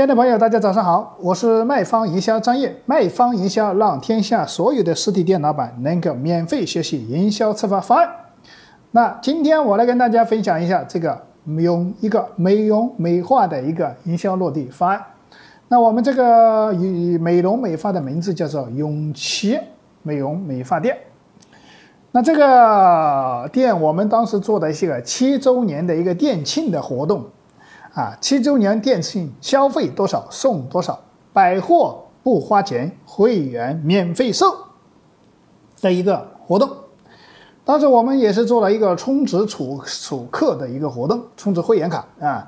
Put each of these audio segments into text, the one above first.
亲爱的朋友，大家早上好，我是卖方营销张业。卖方营销让天下所有的实体店老板能够免费学习营销策划方案。那今天我来跟大家分享一下这个用一个美容美发的一个营销落地方案。那我们这个以美容美发的名字叫做永琪美容美发店。那这个店我们当时做的一个七周年的一个店庆的活动，啊，七周年店庆消费多少送多少，百货不花钱，会员免费送的一个活动。当时我们也是做了一个充值储储客的一个活动，充值会员卡啊，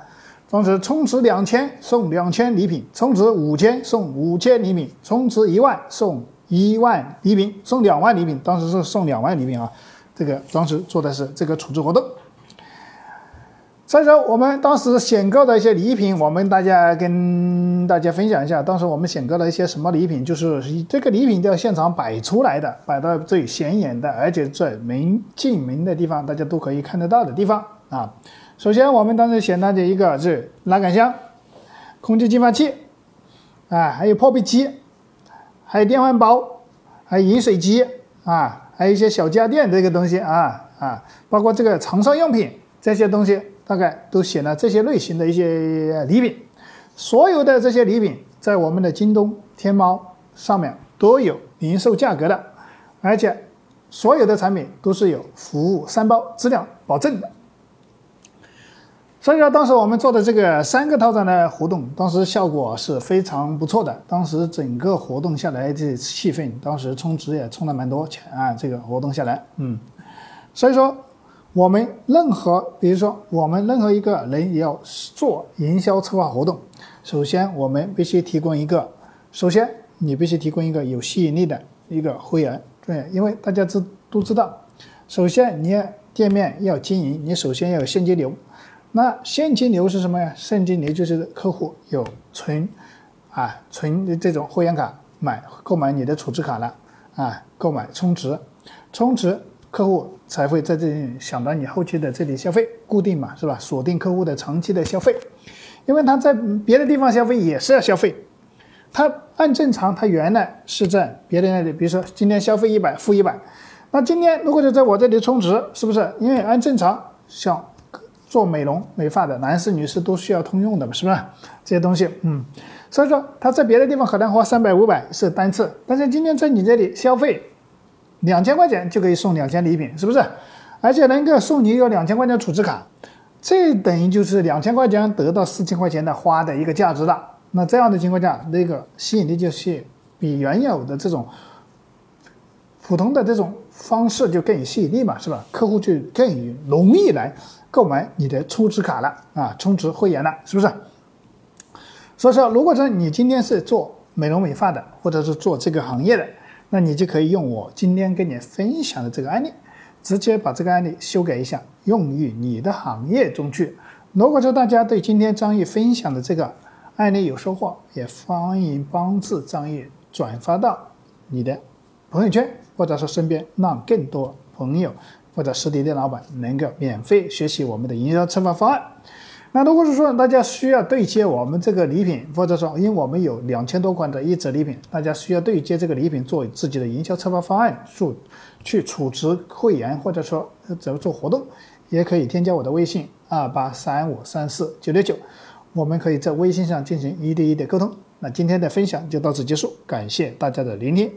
当时充值两千送两千礼品，充值五千送五千礼品，充值一万送。一万礼品送两万礼品，当时是送两万礼品啊，这个当时做的是这个处置活动。所以说我们当时选购的一些礼品，我们大家跟大家分享一下。当时我们选购了一些什么礼品，就是这个礼品要现场摆出来的，摆到最显眼的，而且在门进门的地方，大家都可以看得到的地方啊。首先我们当时选到的一个是拉杆箱、空气净化器啊，还有破壁机。还有电饭煲，还有饮水机啊，还有一些小家电这个东西啊啊，包括这个床上用品这些东西，大概都写了这些类型的一些礼品。所有的这些礼品在我们的京东、天猫上面都有零售价格的，而且所有的产品都是有服务三包、质量保证的。所以说，当时我们做的这个三个套餐的活动，当时效果是非常不错的。当时整个活动下来，这气氛，当时充值也充了蛮多钱啊。这个活动下来，嗯，所以说，我们任何，比如说我们任何一个人要做营销策划活动，首先我们必须提供一个，首先你必须提供一个有吸引力的一个会员，对，因为大家知都知道，首先你店面要经营，你首先要有现金流。那现金流是什么呀？现金流就是客户有存，啊，存这种会员卡买购买你的储值卡了，啊，购买充值，充值客户才会在这里想到你后期的这里消费，固定嘛，是吧？锁定客户的长期的消费，因为他在别的地方消费也是要消费，他按正常他原来是在别的那里，比如说今天消费一百付一百，那今天如果就在我这里充值，是不是？因为按正常像。做美容美发的男士女士都需要通用的嘛，是不是？这些东西，嗯，所以说他在别的地方可能花三百五百是单次，但是今天在你这里消费两千块钱就可以送两千礼品，是不是？而且能够送你一个两千块钱储值卡，这等于就是两千块钱得到四千块钱的花的一个价值了。那这样的情况下，那个吸引力就是比原有的这种普通的这种方式就更有吸引力嘛，是吧？客户就更容易来。购买你的充值卡了啊，充值会员了，是不是？所以说，如果说你今天是做美容美发的，或者是做这个行业的，那你就可以用我今天跟你分享的这个案例，直接把这个案例修改一下，用于你的行业中去。如果说大家对今天张毅分享的这个案例有收获，也欢迎帮助张毅转发到你的朋友圈，或者说身边，让更多朋友。或者实体店老板能够免费学习我们的营销策划方案。那如果是说大家需要对接我们这个礼品，或者说因为我们有两千多款的一折礼品，大家需要对接这个礼品做自己的营销策划方案，做去储值会员，或者说怎么做活动，也可以添加我的微信二八三五三四九六九，我们可以在微信上进行一对一的沟通。那今天的分享就到此结束，感谢大家的聆听。